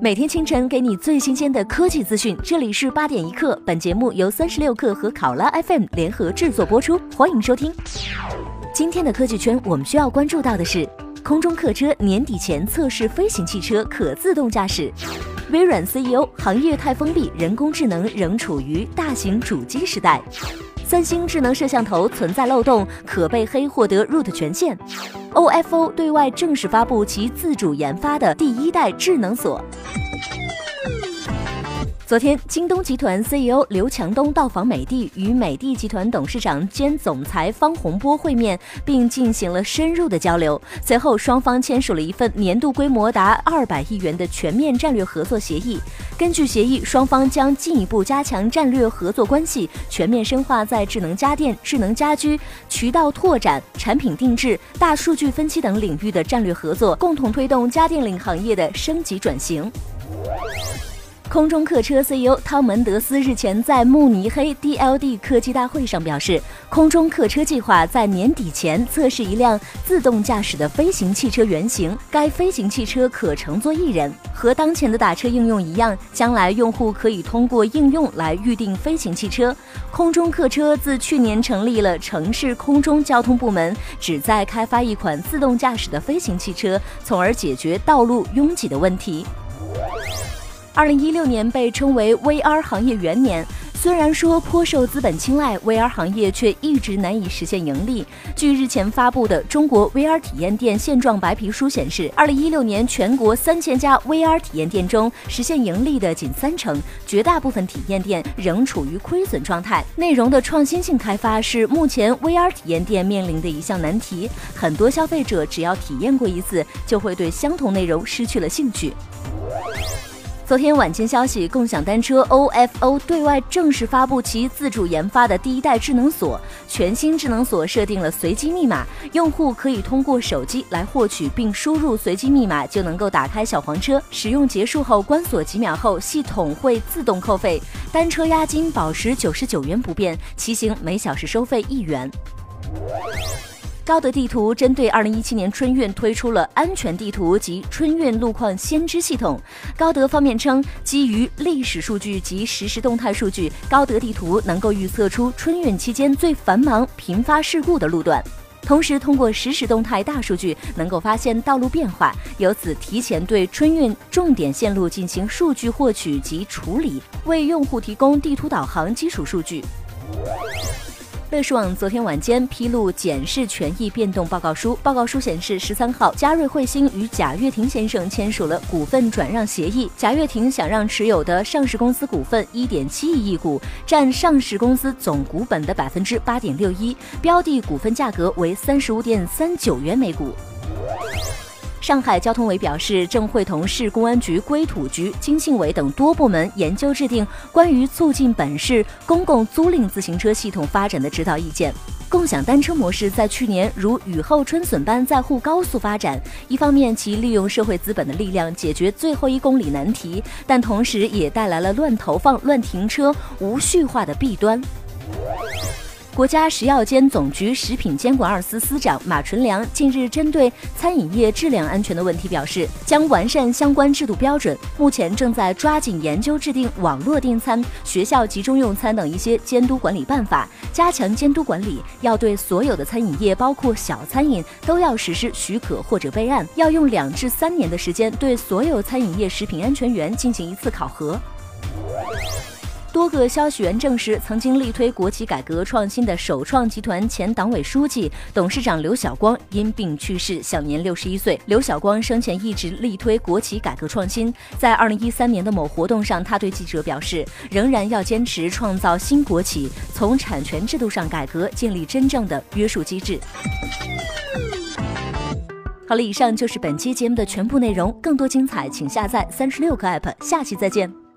每天清晨给你最新鲜的科技资讯，这里是八点一刻。本节目由三十六克和考拉 FM 联合制作播出，欢迎收听。今天的科技圈，我们需要关注到的是，空中客车年底前测试飞行汽车可自动驾驶。微软 CEO 行业太封闭，人工智能仍处于大型主机时代。三星智能摄像头存在漏洞，可被黑获得 root 权限。OFO 对外正式发布其自主研发的第一代智能锁。昨天，京东集团 CEO 刘强东到访美的，与美的集团董事长兼总裁方洪波会面，并进行了深入的交流。随后，双方签署了一份年度规模达二百亿元的全面战略合作协议。根据协议，双方将进一步加强战略合作关系，全面深化在智能家电、智能家居、渠道拓展、产品定制、大数据分析等领域的战略合作，共同推动家电领行业的升级转型。空中客车 CEO 汤门德斯日前在慕尼黑 DLD 科技大会上表示，空中客车计划在年底前测试一辆自动驾驶的飞行汽车原型。该飞行汽车可乘坐一人，和当前的打车应用一样，将来用户可以通过应用来预定飞行汽车。空中客车自去年成立了城市空中交通部门，旨在开发一款自动驾驶的飞行汽车，从而解决道路拥挤的问题。二零一六年被称为 VR 行业元年，虽然说颇受资本青睐，VR 行业却一直难以实现盈利。据日前发布的《中国 VR 体验店现状白皮书》显示，二零一六年全国三千家 VR 体验店中，实现盈利的仅三成，绝大部分体验店仍处于亏损状态。内容的创新性开发是目前 VR 体验店面临的一项难题，很多消费者只要体验过一次，就会对相同内容失去了兴趣。昨天晚间消息，共享单车 OFO 对外正式发布其自主研发的第一代智能锁。全新智能锁设定了随机密码，用户可以通过手机来获取并输入随机密码，就能够打开小黄车。使用结束后关锁几秒后，系统会自动扣费，单车押金保持九十九元不变，骑行每小时收费一元。高德地图针对二零一七年春运推出了安全地图及春运路况先知系统。高德方面称，基于历史数据及实时动态数据，高德地图能够预测出春运期间最繁忙、频发事故的路段，同时通过实时动态大数据，能够发现道路变化，由此提前对春运重点线路进行数据获取及处理，为用户提供地图导航基础数据。乐视网昨天晚间披露检视权益变动报告书。报告书显示，十三号，嘉瑞彗星与贾跃亭先生签署了股份转让协议。贾跃亭想让持有的上市公司股份一点七亿亿股，占上市公司总股本的百分之八点六一，标的股份价格为三十五点三九元每股。上海交通委表示，正会同市公安局、规土局、经信委等多部门研究制定关于促进本市公共租赁自行车系统发展的指导意见。共享单车模式在去年如雨后春笋般在沪高速发展，一方面其利用社会资本的力量解决最后一公里难题，但同时也带来了乱投放、乱停车、无序化的弊端。国家食药监总局食品监管二司司长马纯良近日针对餐饮业质量安全的问题表示，将完善相关制度标准，目前正在抓紧研究制定网络订餐、学校集中用餐等一些监督管理办法，加强监督管理。要对所有的餐饮业，包括小餐饮，都要实施许可或者备案，要用两至三年的时间对所有餐饮业食品安全员进行一次考核。多个消息源证实，曾经力推国企改革创新的首创集团前党委书记、董事长刘晓光因病去世，享年六十一岁。刘晓光生前一直力推国企改革创新，在二零一三年的某活动上，他对记者表示，仍然要坚持创造新国企，从产权制度上改革，建立真正的约束机制。好了，以上就是本期节目的全部内容，更多精彩，请下载三十六个 app，下期再见。